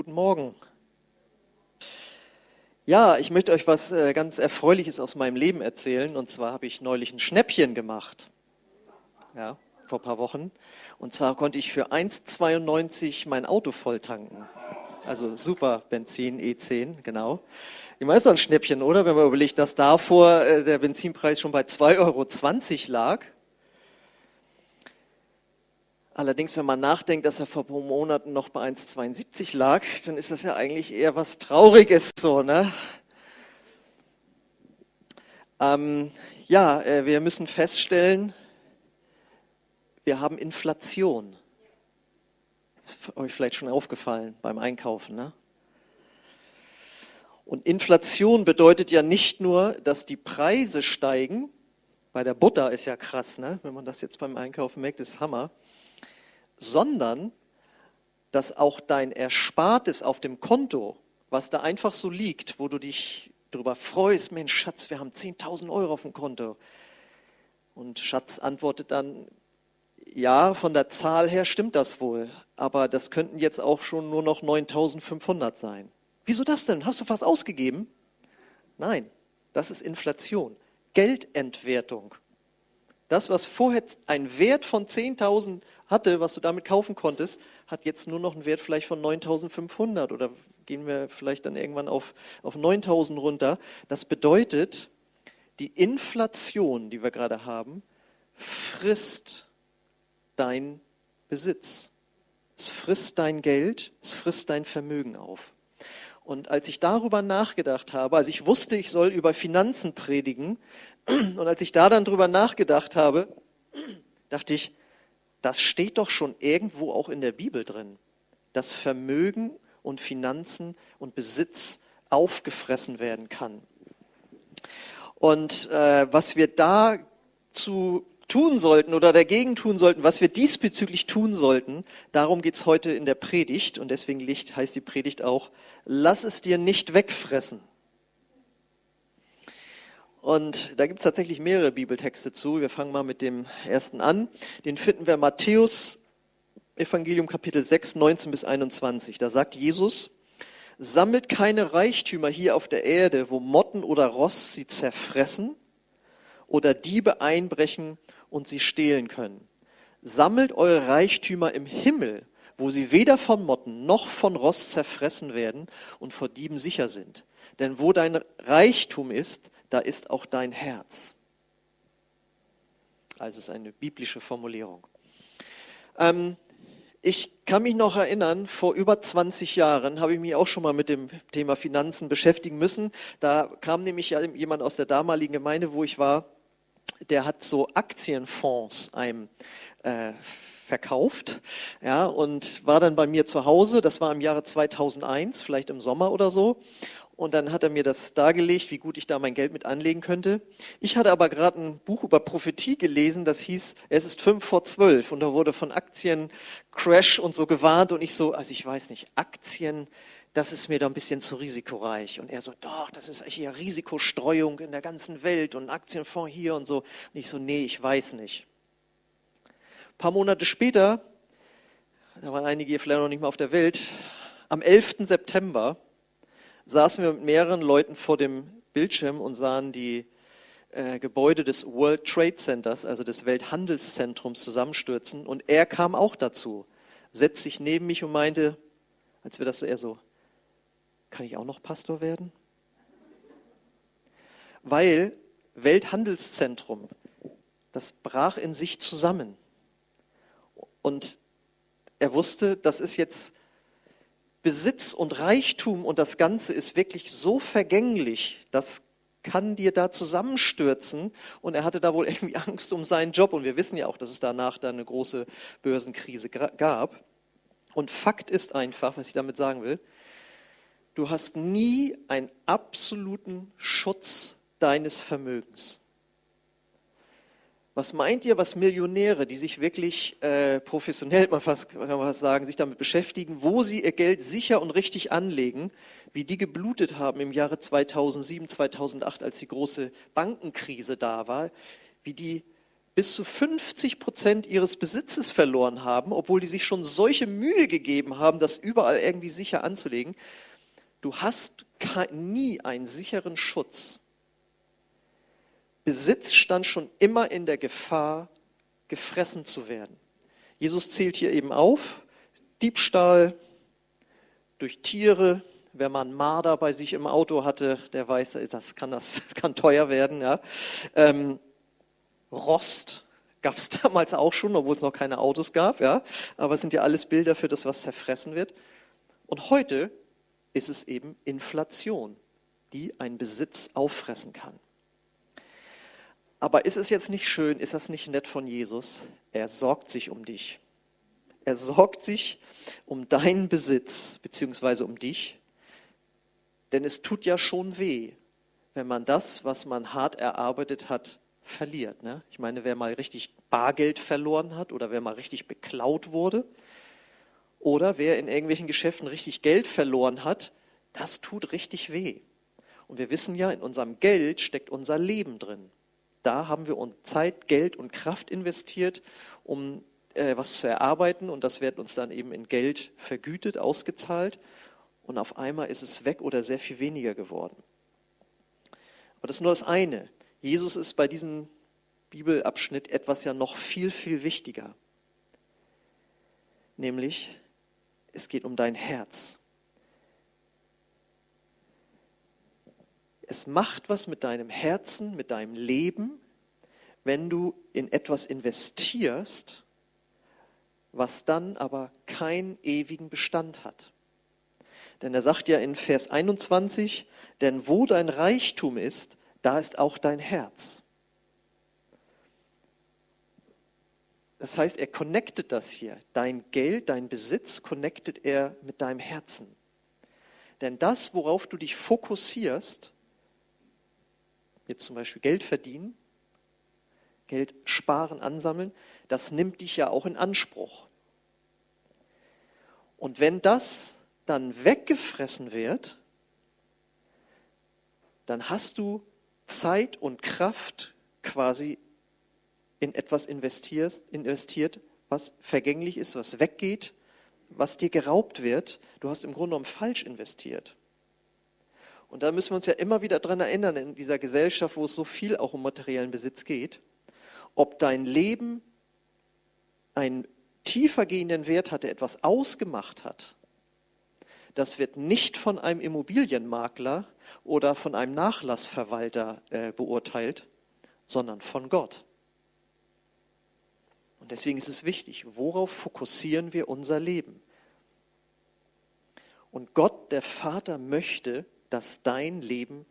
Guten Morgen. Ja, ich möchte euch was äh, ganz Erfreuliches aus meinem Leben erzählen. Und zwar habe ich neulich ein Schnäppchen gemacht. Ja, vor ein paar Wochen. Und zwar konnte ich für 1,92 mein Auto voll tanken. Also super Benzin E10, genau. Ich meine, das ist doch ein Schnäppchen, oder? Wenn man überlegt, dass davor äh, der Benzinpreis schon bei 2,20 Euro lag. Allerdings, wenn man nachdenkt, dass er vor ein paar Monaten noch bei 1,72 lag, dann ist das ja eigentlich eher was Trauriges so, ne? Ähm, ja, äh, wir müssen feststellen, wir haben Inflation. Ist euch vielleicht schon aufgefallen beim Einkaufen, ne? Und Inflation bedeutet ja nicht nur, dass die Preise steigen. Bei der Butter ist ja krass, ne? Wenn man das jetzt beim Einkaufen merkt, ist Hammer sondern dass auch dein Erspartes auf dem Konto, was da einfach so liegt, wo du dich darüber freust, Mensch, Schatz, wir haben 10.000 Euro auf dem Konto. Und Schatz antwortet dann, ja, von der Zahl her stimmt das wohl, aber das könnten jetzt auch schon nur noch 9.500 sein. Wieso das denn? Hast du was ausgegeben? Nein, das ist Inflation, Geldentwertung. Das, was vorher einen Wert von 10.000 hatte, was du damit kaufen konntest, hat jetzt nur noch einen Wert vielleicht von 9.500 oder gehen wir vielleicht dann irgendwann auf, auf 9.000 runter. Das bedeutet, die Inflation, die wir gerade haben, frisst dein Besitz. Es frisst dein Geld, es frisst dein Vermögen auf. Und als ich darüber nachgedacht habe, also ich wusste, ich soll über Finanzen predigen, und als ich da dann drüber nachgedacht habe, dachte ich, das steht doch schon irgendwo auch in der Bibel drin, dass Vermögen und Finanzen und Besitz aufgefressen werden kann. Und äh, was wir dazu tun sollten oder dagegen tun sollten, was wir diesbezüglich tun sollten, darum geht's heute in der Predigt. Und deswegen heißt die Predigt auch, lass es dir nicht wegfressen. Und da gibt es tatsächlich mehrere Bibeltexte zu. Wir fangen mal mit dem ersten an. Den finden wir Matthäus Evangelium Kapitel 6, 19 bis 21. Da sagt Jesus, sammelt keine Reichtümer hier auf der Erde, wo Motten oder Rost sie zerfressen oder Diebe einbrechen und sie stehlen können. Sammelt eure Reichtümer im Himmel, wo sie weder von Motten noch von Rost zerfressen werden und vor Dieben sicher sind. Denn wo dein Reichtum ist, da ist auch dein Herz. Also es ist eine biblische Formulierung. Ähm, ich kann mich noch erinnern, vor über 20 Jahren habe ich mich auch schon mal mit dem Thema Finanzen beschäftigen müssen. Da kam nämlich jemand aus der damaligen Gemeinde, wo ich war, der hat so Aktienfonds einem äh, verkauft, ja, und war dann bei mir zu Hause. Das war im Jahre 2001, vielleicht im Sommer oder so. Und dann hat er mir das dargelegt, wie gut ich da mein Geld mit anlegen könnte. Ich hatte aber gerade ein Buch über Prophetie gelesen, das hieß, es ist fünf vor zwölf. Und da wurde von Aktiencrash und so gewarnt. Und ich so, also ich weiß nicht, Aktien, das ist mir da ein bisschen zu risikoreich. Und er so, doch, das ist hier Risikostreuung in der ganzen Welt und Aktienfonds hier und so. Und ich so, nee, ich weiß nicht. Ein paar Monate später, da waren einige hier vielleicht noch nicht mal auf der Welt, am 11. September saßen wir mit mehreren Leuten vor dem Bildschirm und sahen die äh, Gebäude des World Trade Centers, also des Welthandelszentrums, zusammenstürzen. Und er kam auch dazu, setzte sich neben mich und meinte, als wir das eher so, kann ich auch noch Pastor werden? Weil Welthandelszentrum, das brach in sich zusammen. Und er wusste, das ist jetzt Besitz und Reichtum und das Ganze ist wirklich so vergänglich, das kann dir da zusammenstürzen. Und er hatte da wohl irgendwie Angst um seinen Job. Und wir wissen ja auch, dass es danach da eine große Börsenkrise gab. Und Fakt ist einfach, was ich damit sagen will, du hast nie einen absoluten Schutz deines Vermögens. Was meint ihr, was Millionäre, die sich wirklich äh, professionell, man fast, kann man fast sagen, sich damit beschäftigen, wo sie ihr Geld sicher und richtig anlegen, wie die geblutet haben im Jahre 2007, 2008, als die große Bankenkrise da war, wie die bis zu 50 Prozent ihres Besitzes verloren haben, obwohl die sich schon solche Mühe gegeben haben, das überall irgendwie sicher anzulegen. Du hast nie einen sicheren Schutz. Besitz stand schon immer in der Gefahr, gefressen zu werden. Jesus zählt hier eben auf, Diebstahl durch Tiere, Wer mal Marder bei sich im Auto hatte, der weiß, das kann, das kann teuer werden. Ja. Ähm, Rost gab es damals auch schon, obwohl es noch keine Autos gab. Ja. Aber es sind ja alles Bilder für das, was zerfressen wird. Und heute ist es eben Inflation, die einen Besitz auffressen kann. Aber ist es jetzt nicht schön, ist das nicht nett von Jesus? Er sorgt sich um dich. Er sorgt sich um deinen Besitz, beziehungsweise um dich. Denn es tut ja schon weh, wenn man das, was man hart erarbeitet hat, verliert. Ne? Ich meine, wer mal richtig Bargeld verloren hat oder wer mal richtig beklaut wurde oder wer in irgendwelchen Geschäften richtig Geld verloren hat, das tut richtig weh. Und wir wissen ja, in unserem Geld steckt unser Leben drin. Da haben wir uns Zeit, Geld und Kraft investiert, um äh, was zu erarbeiten und das wird uns dann eben in Geld vergütet, ausgezahlt und auf einmal ist es weg oder sehr viel weniger geworden. Aber das ist nur das eine. Jesus ist bei diesem Bibelabschnitt etwas ja noch viel, viel wichtiger. Nämlich, es geht um dein Herz. Es macht was mit deinem Herzen, mit deinem Leben, wenn du in etwas investierst, was dann aber keinen ewigen Bestand hat. Denn er sagt ja in Vers 21, denn wo dein Reichtum ist, da ist auch dein Herz. Das heißt, er connectet das hier. Dein Geld, dein Besitz connectet er mit deinem Herzen. Denn das, worauf du dich fokussierst, jetzt zum Beispiel Geld verdienen, Geld sparen, ansammeln, das nimmt dich ja auch in Anspruch. Und wenn das dann weggefressen wird, dann hast du Zeit und Kraft quasi in etwas investiert, was vergänglich ist, was weggeht, was dir geraubt wird. Du hast im Grunde genommen falsch investiert. Und da müssen wir uns ja immer wieder daran erinnern, in dieser Gesellschaft, wo es so viel auch um materiellen Besitz geht, ob dein Leben einen tiefer gehenden Wert hatte, etwas ausgemacht hat, das wird nicht von einem Immobilienmakler oder von einem Nachlassverwalter äh, beurteilt, sondern von Gott. Und deswegen ist es wichtig, worauf fokussieren wir unser Leben? Und Gott, der Vater, möchte, dass dein Leben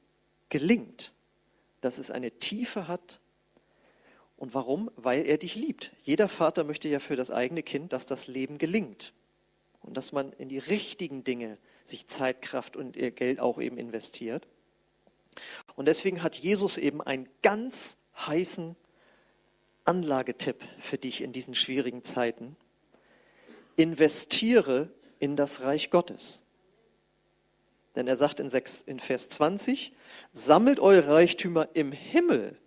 gelingt, dass es eine Tiefe hat. Und warum? Weil er dich liebt. Jeder Vater möchte ja für das eigene Kind, dass das Leben gelingt und dass man in die richtigen Dinge sich Zeit, Kraft und ihr Geld auch eben investiert. Und deswegen hat Jesus eben einen ganz heißen Anlagetipp für dich in diesen schwierigen Zeiten. Investiere in das Reich Gottes. Denn er sagt in, 6, in Vers 20, sammelt eure Reichtümer im Himmel,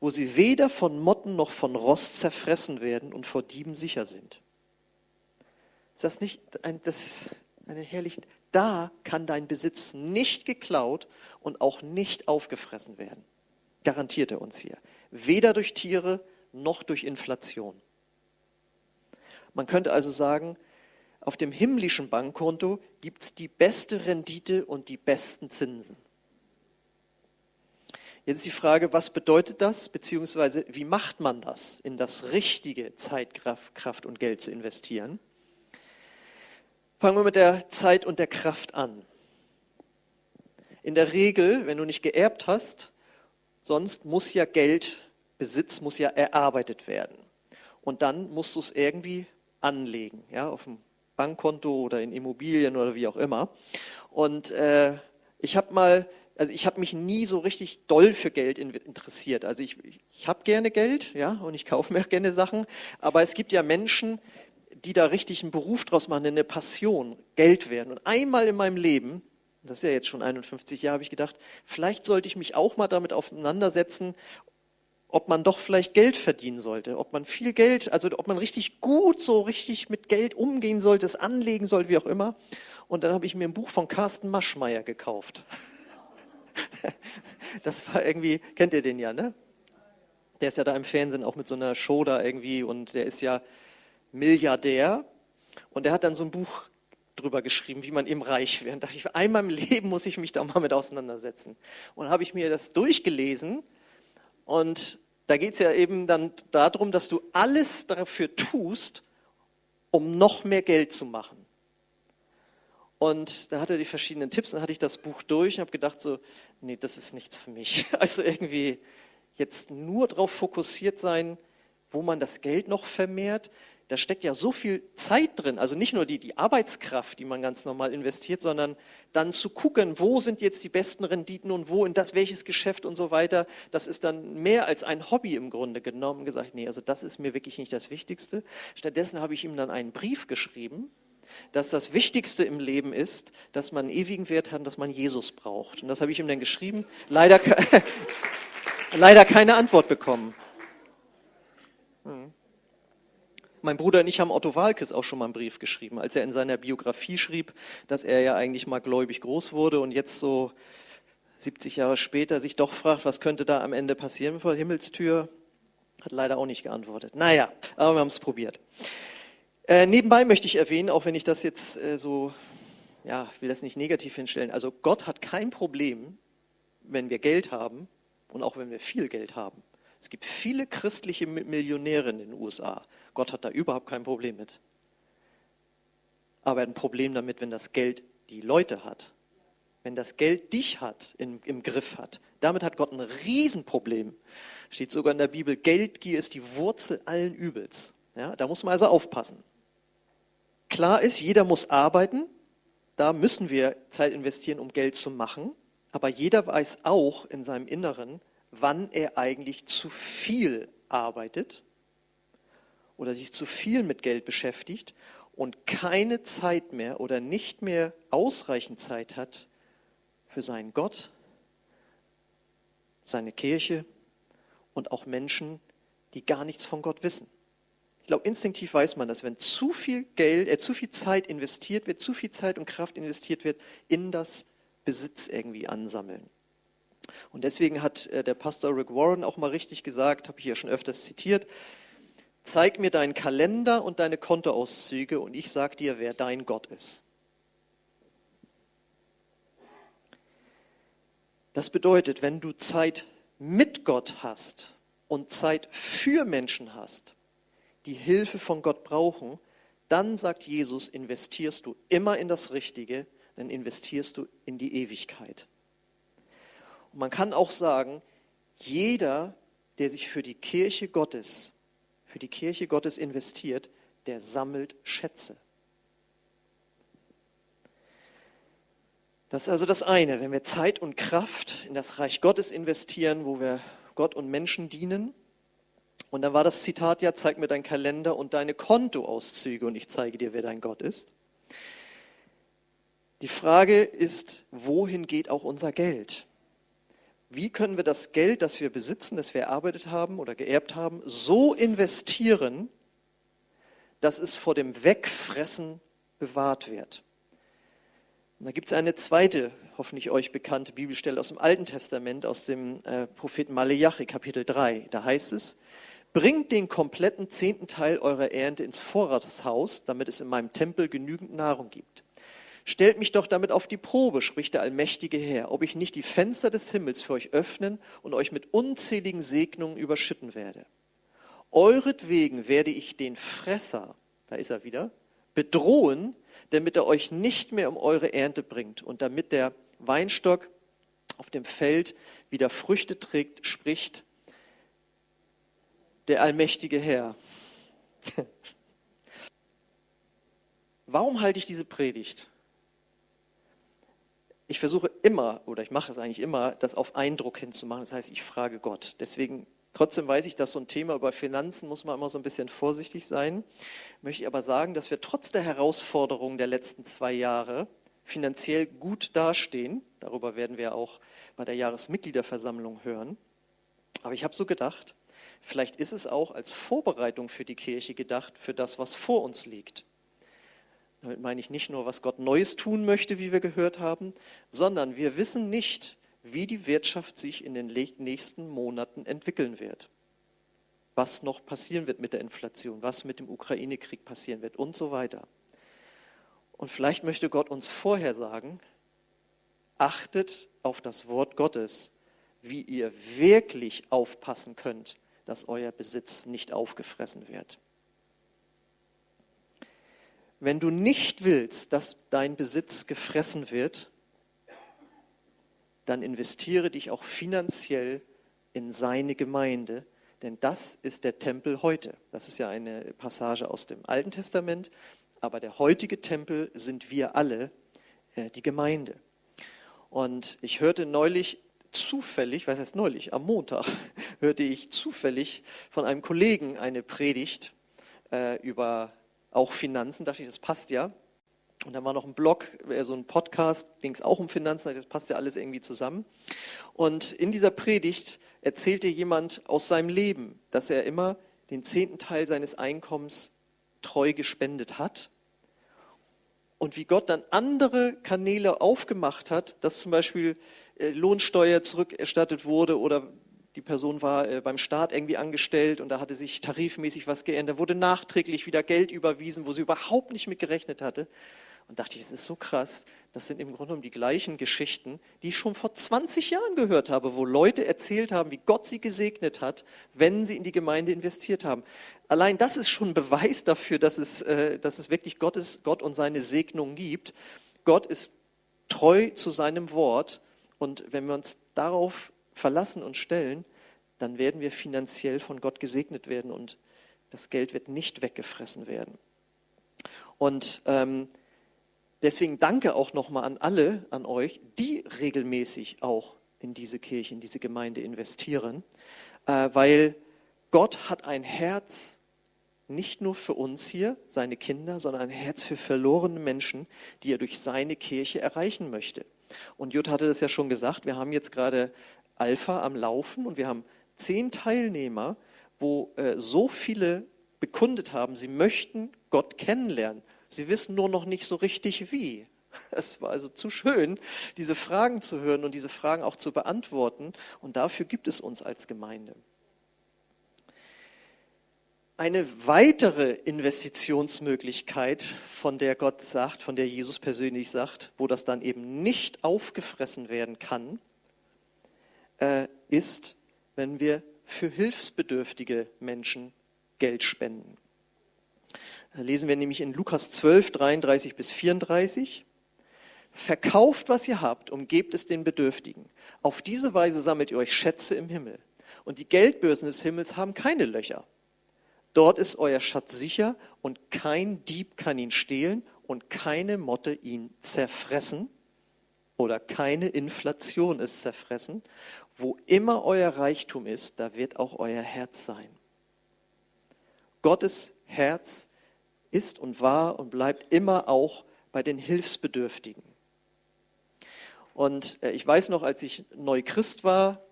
wo sie weder von Motten noch von Rost zerfressen werden und vor Dieben sicher sind. Ist das nicht ein, das eine herrliche, da kann dein Besitz nicht geklaut und auch nicht aufgefressen werden. Garantiert er uns hier. Weder durch Tiere noch durch Inflation. Man könnte also sagen, auf dem himmlischen Bankkonto gibt es die beste Rendite und die besten Zinsen. Jetzt ist die Frage, was bedeutet das, beziehungsweise wie macht man das, in das richtige Zeit, Kraft und Geld zu investieren? Fangen wir mit der Zeit und der Kraft an. In der Regel, wenn du nicht geerbt hast, sonst muss ja Geld, Besitz muss ja erarbeitet werden. Und dann musst du es irgendwie anlegen, ja, auf dem Bankkonto oder in Immobilien oder wie auch immer. Und äh, ich habe mal, also ich habe mich nie so richtig doll für Geld interessiert. Also ich, ich habe gerne Geld, ja, und ich kaufe mir gerne Sachen. Aber es gibt ja Menschen, die da richtig einen Beruf draus machen, eine Passion, Geld werden. Und einmal in meinem Leben, das ist ja jetzt schon 51 Jahre, habe ich gedacht, vielleicht sollte ich mich auch mal damit auseinandersetzen, ob man doch vielleicht Geld verdienen sollte, ob man viel Geld, also ob man richtig gut so richtig mit Geld umgehen sollte, es anlegen sollte, wie auch immer. Und dann habe ich mir ein Buch von Carsten Maschmeyer gekauft. Das war irgendwie, kennt ihr den ja, ne? Der ist ja da im Fernsehen auch mit so einer Show da irgendwie und der ist ja Milliardär. Und der hat dann so ein Buch drüber geschrieben, wie man eben reich wird. Und dachte ich, einmal im Leben muss ich mich da mal mit auseinandersetzen. Und habe ich mir das durchgelesen und da geht es ja eben dann darum, dass du alles dafür tust, um noch mehr Geld zu machen. Und da hat er die verschiedenen Tipps, dann hatte ich das Buch durch und habe gedacht so, nee, das ist nichts für mich. Also irgendwie jetzt nur darauf fokussiert sein, wo man das Geld noch vermehrt, da steckt ja so viel Zeit drin, also nicht nur die, die Arbeitskraft, die man ganz normal investiert, sondern dann zu gucken, wo sind jetzt die besten Renditen und wo in das, welches Geschäft und so weiter. Das ist dann mehr als ein Hobby im Grunde genommen, gesagt, nee, also das ist mir wirklich nicht das Wichtigste. Stattdessen habe ich ihm dann einen Brief geschrieben, dass das Wichtigste im Leben ist, dass man einen ewigen Wert hat, dass man Jesus braucht. Und das habe ich ihm dann geschrieben. Leider, leider keine Antwort bekommen. Mein Bruder und ich haben Otto Walkes auch schon mal einen Brief geschrieben, als er in seiner Biografie schrieb, dass er ja eigentlich mal gläubig groß wurde und jetzt so 70 Jahre später sich doch fragt, was könnte da am Ende passieren vor Himmelstür. Hat leider auch nicht geantwortet. Naja, aber wir haben es probiert. Äh, nebenbei möchte ich erwähnen, auch wenn ich das jetzt äh, so, ja, will das nicht negativ hinstellen. Also Gott hat kein Problem, wenn wir Geld haben und auch wenn wir viel Geld haben. Es gibt viele christliche Millionäre in den USA. Gott hat da überhaupt kein Problem mit. Aber er hat ein Problem damit, wenn das Geld die Leute hat. Wenn das Geld dich hat, im, im Griff hat. Damit hat Gott ein Riesenproblem. Steht sogar in der Bibel, Geldgier ist die Wurzel allen Übels. Ja, da muss man also aufpassen. Klar ist, jeder muss arbeiten. Da müssen wir Zeit investieren, um Geld zu machen. Aber jeder weiß auch in seinem Inneren, wann er eigentlich zu viel arbeitet oder sich zu viel mit Geld beschäftigt und keine Zeit mehr oder nicht mehr ausreichend Zeit hat für seinen Gott, seine Kirche und auch Menschen, die gar nichts von Gott wissen. Ich glaube, instinktiv weiß man das, wenn zu viel Geld, äh, zu viel Zeit investiert wird, zu viel Zeit und Kraft investiert wird in das Besitz irgendwie ansammeln. Und deswegen hat äh, der Pastor Rick Warren auch mal richtig gesagt, habe ich ja schon öfters zitiert, zeig mir deinen Kalender und deine Kontoauszüge und ich sage dir, wer dein Gott ist. Das bedeutet, wenn du Zeit mit Gott hast und Zeit für Menschen hast, die Hilfe von Gott brauchen, dann sagt Jesus, investierst du immer in das Richtige, dann investierst du in die Ewigkeit. Und man kann auch sagen, jeder, der sich für die Kirche Gottes für die Kirche Gottes investiert, der sammelt Schätze. Das ist also das eine, wenn wir Zeit und Kraft in das Reich Gottes investieren, wo wir Gott und Menschen dienen. Und dann war das Zitat ja, zeig mir deinen Kalender und deine Kontoauszüge und ich zeige dir, wer dein Gott ist. Die Frage ist, wohin geht auch unser Geld? Wie können wir das Geld, das wir besitzen, das wir erarbeitet haben oder geerbt haben, so investieren, dass es vor dem Wegfressen bewahrt wird. Und da gibt es eine zweite, hoffentlich euch bekannte Bibelstelle aus dem Alten Testament, aus dem äh, Propheten Maleachi, Kapitel 3. Da heißt es, bringt den kompletten zehnten Teil eurer Ernte ins Vorratshaus, damit es in meinem Tempel genügend Nahrung gibt. Stellt mich doch damit auf die Probe, spricht der allmächtige Herr, ob ich nicht die Fenster des Himmels für euch öffnen und euch mit unzähligen Segnungen überschütten werde. Euretwegen werde ich den Fresser, da ist er wieder, bedrohen, damit er euch nicht mehr um eure Ernte bringt und damit der Weinstock auf dem Feld wieder Früchte trägt, spricht der allmächtige Herr. Warum halte ich diese Predigt? Ich versuche immer, oder ich mache es eigentlich immer, das auf Eindruck hinzumachen. Das heißt, ich frage Gott. Deswegen, trotzdem weiß ich, dass so ein Thema über Finanzen muss man immer so ein bisschen vorsichtig sein. Möchte ich aber sagen, dass wir trotz der Herausforderungen der letzten zwei Jahre finanziell gut dastehen. Darüber werden wir auch bei der Jahresmitgliederversammlung hören. Aber ich habe so gedacht, Vielleicht ist es auch als Vorbereitung für die Kirche gedacht, für das, was vor uns liegt. Damit meine ich nicht nur, was Gott Neues tun möchte, wie wir gehört haben, sondern wir wissen nicht, wie die Wirtschaft sich in den nächsten Monaten entwickeln wird. Was noch passieren wird mit der Inflation, was mit dem Ukraine-Krieg passieren wird und so weiter. Und vielleicht möchte Gott uns vorher sagen, achtet auf das Wort Gottes, wie ihr wirklich aufpassen könnt, dass euer Besitz nicht aufgefressen wird. Wenn du nicht willst, dass dein Besitz gefressen wird, dann investiere dich auch finanziell in seine Gemeinde, denn das ist der Tempel heute. Das ist ja eine Passage aus dem Alten Testament, aber der heutige Tempel sind wir alle, äh, die Gemeinde. Und ich hörte neulich zufällig, was heißt neulich, am Montag hörte ich zufällig von einem Kollegen eine Predigt äh, über auch Finanzen. Dachte ich, das passt ja. Und dann war noch ein Blog, äh, so ein Podcast, ging es auch um Finanzen, das passt ja alles irgendwie zusammen. Und in dieser Predigt erzählte jemand aus seinem Leben, dass er immer den zehnten Teil seines Einkommens treu gespendet hat. Und wie Gott dann andere Kanäle aufgemacht hat, dass zum Beispiel äh, Lohnsteuer zurückerstattet wurde oder die Person war äh, beim Staat irgendwie angestellt und da hatte sich tarifmäßig was geändert, wurde nachträglich wieder Geld überwiesen, wo sie überhaupt nicht mit gerechnet hatte. Und dachte ich, das ist so krass. Das sind im Grunde genommen die gleichen Geschichten, die ich schon vor 20 Jahren gehört habe, wo Leute erzählt haben, wie Gott sie gesegnet hat, wenn sie in die Gemeinde investiert haben. Allein das ist schon ein Beweis dafür, dass es, äh, dass es wirklich Gottes, Gott und seine Segnung gibt. Gott ist treu zu seinem Wort. Und wenn wir uns darauf verlassen und stellen, dann werden wir finanziell von Gott gesegnet werden und das Geld wird nicht weggefressen werden. Und ähm, deswegen danke auch nochmal an alle, an euch, die regelmäßig auch in diese Kirche, in diese Gemeinde investieren, äh, weil Gott hat ein Herz nicht nur für uns hier, seine Kinder, sondern ein Herz für verlorene Menschen, die er durch seine Kirche erreichen möchte. Und Jutta hatte das ja schon gesagt, wir haben jetzt gerade Alpha am Laufen und wir haben zehn Teilnehmer, wo äh, so viele bekundet haben, sie möchten Gott kennenlernen. Sie wissen nur noch nicht so richtig wie. Es war also zu schön, diese Fragen zu hören und diese Fragen auch zu beantworten. Und dafür gibt es uns als Gemeinde. Eine weitere Investitionsmöglichkeit, von der Gott sagt, von der Jesus persönlich sagt, wo das dann eben nicht aufgefressen werden kann, äh, ist, wenn wir für hilfsbedürftige Menschen Geld spenden. Da lesen wir nämlich in Lukas 12, 33 bis 34. Verkauft, was ihr habt, und gebt es den Bedürftigen. Auf diese Weise sammelt ihr euch Schätze im Himmel. Und die Geldbörsen des Himmels haben keine Löcher. Dort ist euer Schatz sicher und kein Dieb kann ihn stehlen und keine Motte ihn zerfressen oder keine Inflation ist zerfressen. Wo immer euer Reichtum ist, da wird auch euer Herz sein. Gottes Herz ist und war und bleibt immer auch bei den Hilfsbedürftigen. Und äh, ich weiß noch, als ich neu Christ war,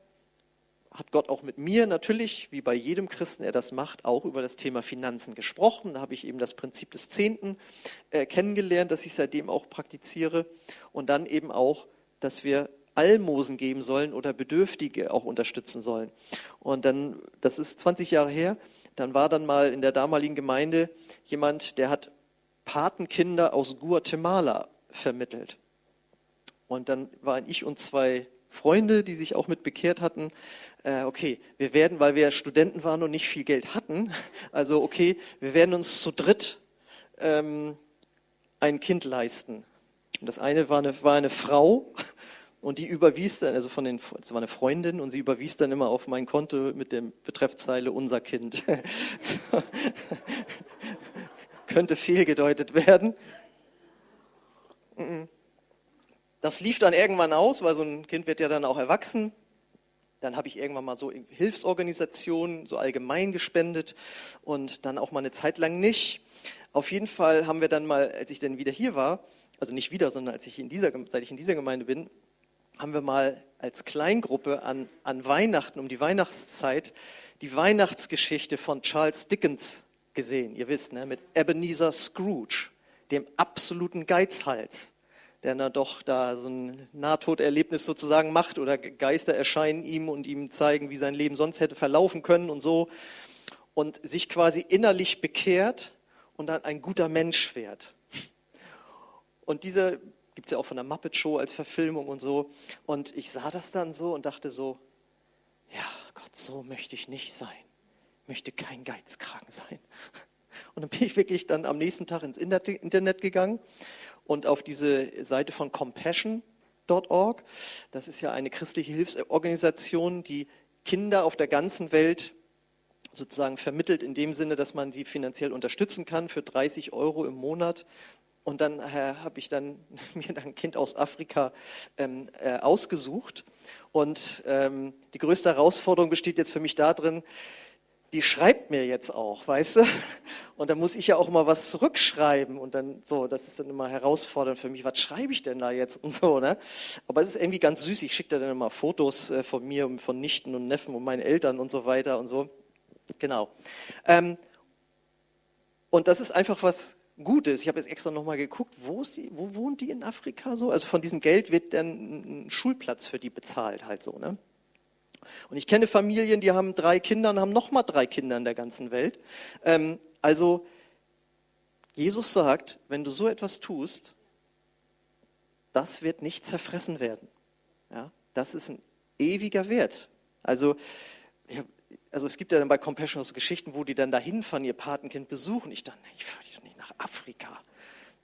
hat Gott auch mit mir natürlich, wie bei jedem Christen er das macht, auch über das Thema Finanzen gesprochen. Da habe ich eben das Prinzip des Zehnten äh, kennengelernt, das ich seitdem auch praktiziere. Und dann eben auch, dass wir Almosen geben sollen oder Bedürftige auch unterstützen sollen. Und dann, das ist 20 Jahre her, dann war dann mal in der damaligen Gemeinde jemand, der hat Patenkinder aus Guatemala vermittelt. Und dann waren ich und zwei Freunde, die sich auch mit bekehrt hatten, äh, okay, wir werden, weil wir Studenten waren und nicht viel Geld hatten, also okay, wir werden uns zu dritt ähm, ein Kind leisten. Und das eine war eine, war eine Frau und die überwies dann, also von den, es war eine Freundin und sie überwies dann immer auf mein Konto mit der Betreffzeile unser Kind. Könnte fehlgedeutet werden. Das lief dann irgendwann aus, weil so ein Kind wird ja dann auch erwachsen. Dann habe ich irgendwann mal so Hilfsorganisationen so allgemein gespendet und dann auch mal eine Zeit lang nicht. Auf jeden Fall haben wir dann mal, als ich dann wieder hier war, also nicht wieder, sondern als ich in dieser, seit ich in dieser Gemeinde bin, haben wir mal als Kleingruppe an, an Weihnachten, um die Weihnachtszeit, die Weihnachtsgeschichte von Charles Dickens gesehen. Ihr wisst, ne, mit Ebenezer Scrooge, dem absoluten Geizhals, der dann doch da so ein Nahtoderlebnis sozusagen macht oder Geister erscheinen ihm und ihm zeigen, wie sein Leben sonst hätte verlaufen können und so. Und sich quasi innerlich bekehrt und dann ein guter Mensch wird. Und diese gibt es ja auch von der Muppet Show als Verfilmung und so. Und ich sah das dann so und dachte so, ja Gott, so möchte ich nicht sein. Ich möchte kein Geizkragen sein. Und dann bin ich wirklich dann am nächsten Tag ins Internet gegangen und auf diese Seite von compassion.org, das ist ja eine christliche Hilfsorganisation, die Kinder auf der ganzen Welt sozusagen vermittelt in dem Sinne, dass man sie finanziell unterstützen kann für 30 Euro im Monat. Und dann äh, habe ich dann mir ein Kind aus Afrika ähm, äh, ausgesucht. Und ähm, die größte Herausforderung besteht jetzt für mich darin, die schreibt mir jetzt auch, weißt du? Und dann muss ich ja auch immer was zurückschreiben und dann so, das ist dann immer herausfordernd für mich. Was schreibe ich denn da jetzt und so, ne? Aber es ist irgendwie ganz süß. Ich schicke dann immer Fotos äh, von mir und von Nichten und Neffen und meinen Eltern und so weiter und so. Genau. Ähm, und das ist einfach was Gutes. Ich habe jetzt extra nochmal geguckt, wo, ist die, wo wohnt die in Afrika so? Also von diesem Geld wird dann ein Schulplatz für die bezahlt, halt so. Ne? Und ich kenne Familien, die haben drei Kinder und haben nochmal drei Kinder in der ganzen Welt. Ähm, also Jesus sagt, wenn du so etwas tust, das wird nicht zerfressen werden. Ja? Das ist ein ewiger Wert. Also ich also es gibt ja dann bei Compassion so Geschichten, wo die dann dahin fahren, ihr Patenkind besuchen. Ich dachte, ich fahre die doch nicht nach Afrika.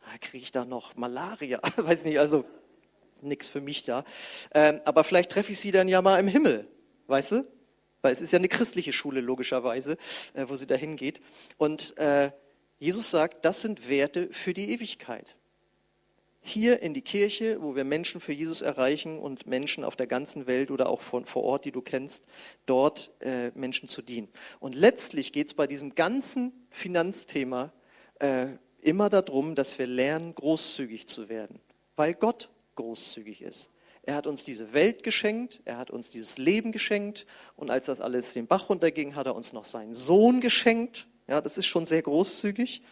Da kriege ich da noch Malaria. Weiß nicht, also nichts für mich da. Ähm, aber vielleicht treffe ich sie dann ja mal im Himmel, weißt du? Weil es ist ja eine christliche Schule, logischerweise, äh, wo sie dahin geht. Und äh, Jesus sagt, das sind Werte für die Ewigkeit hier in die Kirche, wo wir Menschen für Jesus erreichen und Menschen auf der ganzen Welt oder auch von, vor Ort, die du kennst, dort äh, Menschen zu dienen. Und letztlich geht es bei diesem ganzen Finanzthema äh, immer darum, dass wir lernen, großzügig zu werden, weil Gott großzügig ist. Er hat uns diese Welt geschenkt, er hat uns dieses Leben geschenkt und als das alles den Bach runterging, hat er uns noch seinen Sohn geschenkt. Ja, das ist schon sehr großzügig.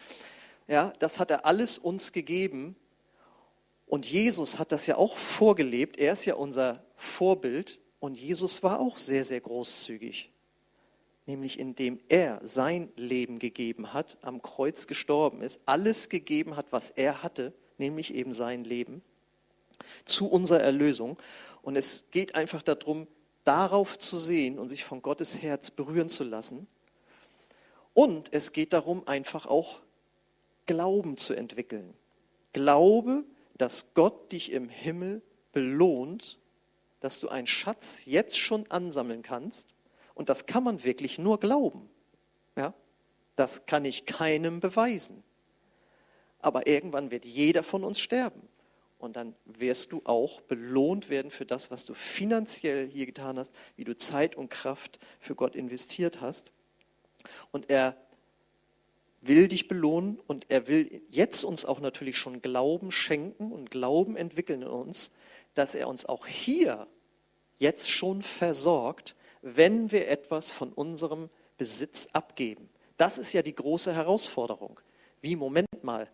Ja, das hat er alles uns gegeben und Jesus hat das ja auch vorgelebt. Er ist ja unser Vorbild. Und Jesus war auch sehr, sehr großzügig. Nämlich indem er sein Leben gegeben hat, am Kreuz gestorben ist, alles gegeben hat, was er hatte, nämlich eben sein Leben, zu unserer Erlösung. Und es geht einfach darum, darauf zu sehen und sich von Gottes Herz berühren zu lassen. Und es geht darum, einfach auch Glauben zu entwickeln. Glaube, dass Gott dich im Himmel belohnt, dass du einen Schatz jetzt schon ansammeln kannst. Und das kann man wirklich nur glauben. Ja? Das kann ich keinem beweisen. Aber irgendwann wird jeder von uns sterben. Und dann wirst du auch belohnt werden für das, was du finanziell hier getan hast, wie du Zeit und Kraft für Gott investiert hast. Und er will dich belohnen und er will jetzt uns auch natürlich schon Glauben schenken und Glauben entwickeln in uns, dass er uns auch hier jetzt schon versorgt, wenn wir etwas von unserem Besitz abgeben. Das ist ja die große Herausforderung. Wie, Moment mal,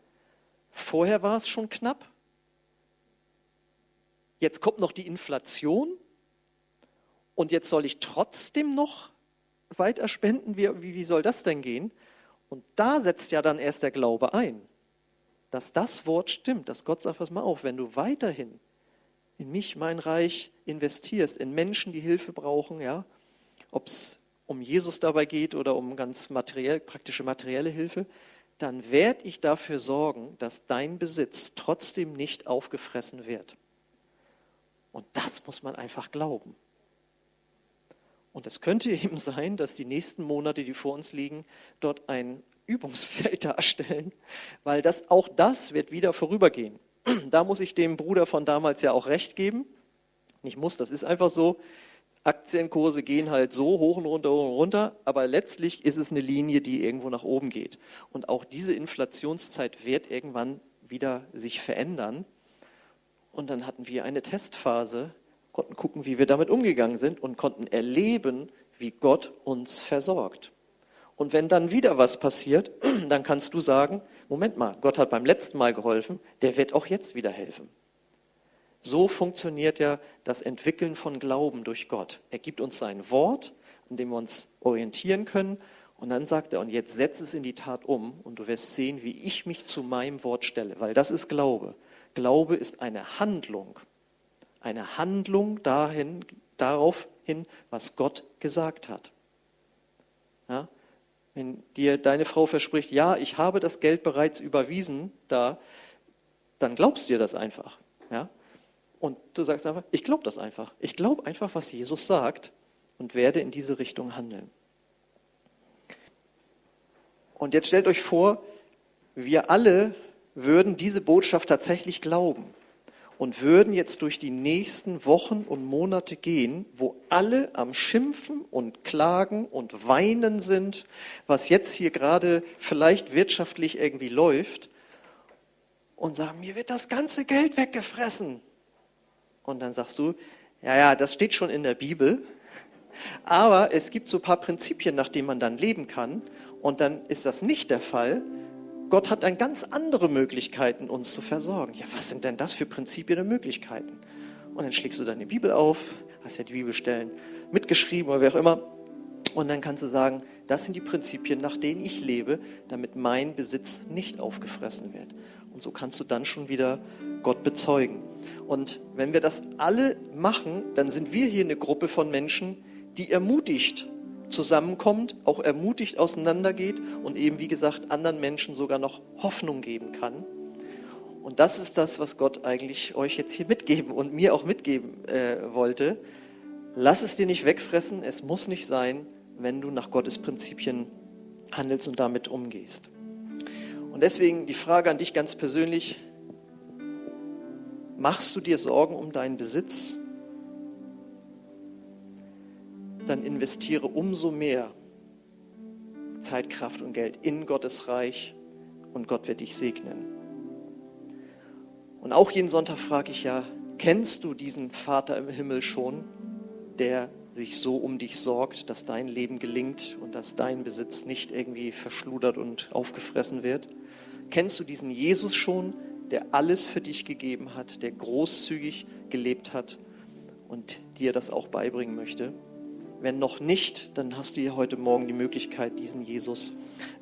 vorher war es schon knapp, jetzt kommt noch die Inflation und jetzt soll ich trotzdem noch weiter spenden. Wie, wie, wie soll das denn gehen? Und da setzt ja dann erst der Glaube ein, dass das Wort stimmt, dass Gott sagt, pass mal auf, wenn du weiterhin in mich, mein Reich investierst, in Menschen, die Hilfe brauchen, ja, ob es um Jesus dabei geht oder um ganz materiell, praktische materielle Hilfe, dann werde ich dafür sorgen, dass dein Besitz trotzdem nicht aufgefressen wird. Und das muss man einfach glauben. Und es könnte eben sein, dass die nächsten Monate, die vor uns liegen, dort ein Übungsfeld darstellen, weil das, auch das wird wieder vorübergehen. Da muss ich dem Bruder von damals ja auch recht geben. Nicht muss, das ist einfach so. Aktienkurse gehen halt so hoch und runter, hoch und runter, aber letztlich ist es eine Linie, die irgendwo nach oben geht. Und auch diese Inflationszeit wird irgendwann wieder sich verändern. Und dann hatten wir eine Testphase, konnten gucken, wie wir damit umgegangen sind und konnten erleben, wie Gott uns versorgt. Und wenn dann wieder was passiert, dann kannst du sagen, Moment mal, Gott hat beim letzten Mal geholfen, der wird auch jetzt wieder helfen. So funktioniert ja das Entwickeln von Glauben durch Gott. Er gibt uns sein Wort, an dem wir uns orientieren können. Und dann sagt er, und jetzt setz es in die Tat um und du wirst sehen, wie ich mich zu meinem Wort stelle, weil das ist Glaube. Glaube ist eine Handlung. Eine Handlung dahin, darauf hin, was Gott gesagt hat. Ja? Wenn dir deine Frau verspricht, ja, ich habe das Geld bereits überwiesen da, dann glaubst du dir das einfach. Ja? Und du sagst einfach, ich glaube das einfach. Ich glaube einfach, was Jesus sagt und werde in diese Richtung handeln. Und jetzt stellt euch vor, wir alle würden diese Botschaft tatsächlich glauben und würden jetzt durch die nächsten Wochen und Monate gehen, wo alle am Schimpfen und Klagen und Weinen sind, was jetzt hier gerade vielleicht wirtschaftlich irgendwie läuft, und sagen, mir wird das ganze Geld weggefressen. Und dann sagst du, ja, ja, das steht schon in der Bibel, aber es gibt so ein paar Prinzipien, nach denen man dann leben kann. Und dann ist das nicht der Fall. Gott hat dann ganz andere Möglichkeiten, uns zu versorgen. Ja, was sind denn das für Prinzipien und Möglichkeiten? Und dann schlägst du deine Bibel auf, hast ja die Bibelstellen mitgeschrieben oder wie auch immer. Und dann kannst du sagen, das sind die Prinzipien, nach denen ich lebe, damit mein Besitz nicht aufgefressen wird. Und so kannst du dann schon wieder Gott bezeugen. Und wenn wir das alle machen, dann sind wir hier eine Gruppe von Menschen, die ermutigt zusammenkommt, auch ermutigt auseinandergeht und eben, wie gesagt, anderen Menschen sogar noch Hoffnung geben kann. Und das ist das, was Gott eigentlich euch jetzt hier mitgeben und mir auch mitgeben äh, wollte. Lass es dir nicht wegfressen, es muss nicht sein, wenn du nach Gottes Prinzipien handelst und damit umgehst. Und deswegen die Frage an dich ganz persönlich, machst du dir Sorgen um deinen Besitz? Dann investiere umso mehr Zeit, Kraft und Geld in Gottes Reich und Gott wird dich segnen. Und auch jeden Sonntag frage ich ja, kennst du diesen Vater im Himmel schon, der sich so um dich sorgt, dass dein Leben gelingt und dass dein Besitz nicht irgendwie verschludert und aufgefressen wird? Kennst du diesen Jesus schon, der alles für dich gegeben hat, der großzügig gelebt hat und dir das auch beibringen möchte? Wenn noch nicht, dann hast du hier heute Morgen die Möglichkeit, diesen Jesus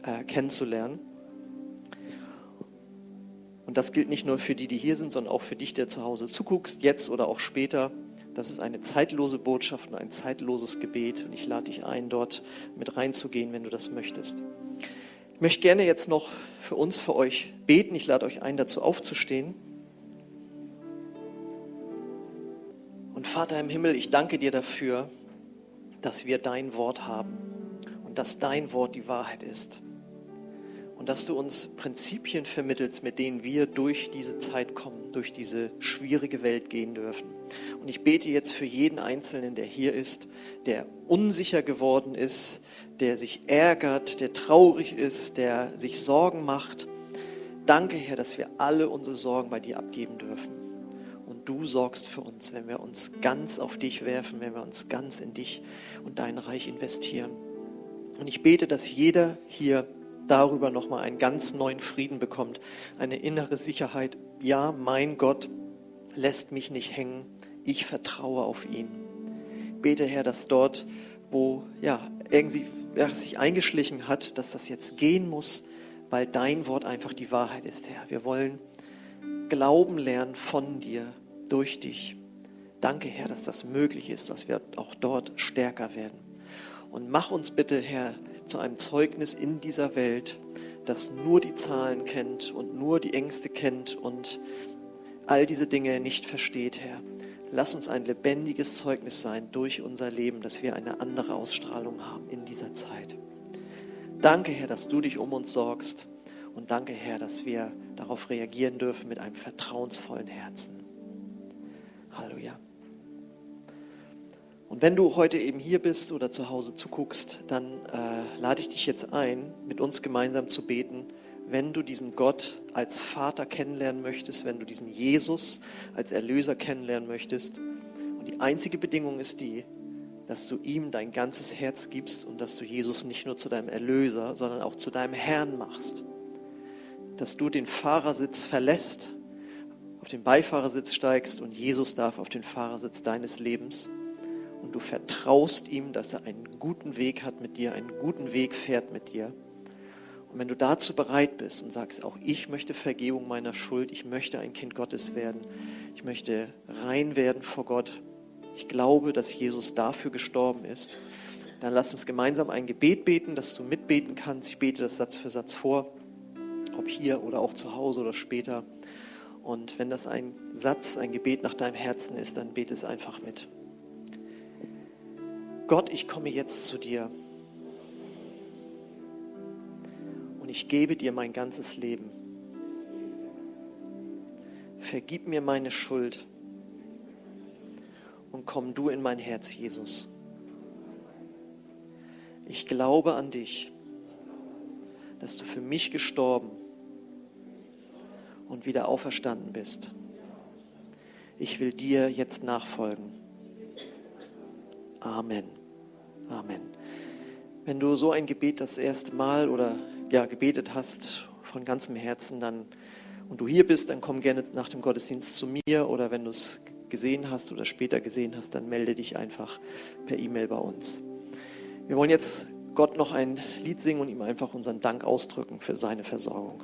äh, kennenzulernen. Und das gilt nicht nur für die, die hier sind, sondern auch für dich, der zu Hause zuguckst, jetzt oder auch später. Das ist eine zeitlose Botschaft und ein zeitloses Gebet. Und ich lade dich ein, dort mit reinzugehen, wenn du das möchtest. Ich möchte gerne jetzt noch für uns, für euch beten. Ich lade euch ein, dazu aufzustehen. Und Vater im Himmel, ich danke dir dafür, dass wir dein Wort haben und dass dein Wort die Wahrheit ist. Und dass du uns Prinzipien vermittelst, mit denen wir durch diese Zeit kommen, durch diese schwierige Welt gehen dürfen. Und ich bete jetzt für jeden Einzelnen, der hier ist, der unsicher geworden ist, der sich ärgert, der traurig ist, der sich Sorgen macht. Danke, Herr, dass wir alle unsere Sorgen bei dir abgeben dürfen. Und du sorgst für uns, wenn wir uns ganz auf dich werfen, wenn wir uns ganz in dich und dein Reich investieren. Und ich bete, dass jeder hier darüber nochmal einen ganz neuen Frieden bekommt, eine innere Sicherheit. Ja, mein Gott lässt mich nicht hängen. Ich vertraue auf ihn. bete, Herr, dass dort, wo ja, irgendwie wer sich eingeschlichen hat, dass das jetzt gehen muss, weil dein Wort einfach die Wahrheit ist, Herr. Wir wollen Glauben lernen von dir, durch dich. Danke, Herr, dass das möglich ist, dass wir auch dort stärker werden. Und mach uns bitte, Herr, zu einem Zeugnis in dieser Welt, das nur die Zahlen kennt und nur die Ängste kennt und all diese Dinge nicht versteht, Herr. Lass uns ein lebendiges Zeugnis sein durch unser Leben, dass wir eine andere Ausstrahlung haben in dieser Zeit. Danke, Herr, dass du dich um uns sorgst. Und danke, Herr, dass wir darauf reagieren dürfen mit einem vertrauensvollen Herzen. Halleluja. Und wenn du heute eben hier bist oder zu Hause zuguckst, dann äh, lade ich dich jetzt ein, mit uns gemeinsam zu beten wenn du diesen Gott als Vater kennenlernen möchtest, wenn du diesen Jesus als Erlöser kennenlernen möchtest. Und Die einzige Bedingung ist die, dass du ihm dein ganzes Herz gibst und dass du Jesus nicht nur zu deinem Erlöser, sondern auch zu deinem Herrn machst. Dass du den Fahrersitz verlässt, auf den Beifahrersitz steigst und Jesus darf auf den Fahrersitz deines Lebens. Und du vertraust ihm, dass er einen guten Weg hat mit dir, einen guten Weg fährt mit dir. Und wenn du dazu bereit bist und sagst, auch ich möchte Vergebung meiner Schuld, ich möchte ein Kind Gottes werden, ich möchte rein werden vor Gott, ich glaube, dass Jesus dafür gestorben ist, dann lass uns gemeinsam ein Gebet beten, dass du mitbeten kannst. Ich bete das Satz für Satz vor, ob hier oder auch zu Hause oder später. Und wenn das ein Satz, ein Gebet nach deinem Herzen ist, dann bete es einfach mit. Gott, ich komme jetzt zu dir und ich gebe dir mein ganzes Leben. Vergib mir meine Schuld und komm du in mein Herz, Jesus. Ich glaube an dich, dass du für mich gestorben und wieder auferstanden bist. Ich will dir jetzt nachfolgen. Amen. Wenn du so ein Gebet das erste Mal oder ja gebetet hast von ganzem Herzen, dann und du hier bist, dann komm gerne nach dem Gottesdienst zu mir oder wenn du es gesehen hast oder später gesehen hast, dann melde dich einfach per E-Mail bei uns. Wir wollen jetzt Gott noch ein Lied singen und ihm einfach unseren Dank ausdrücken für seine Versorgung.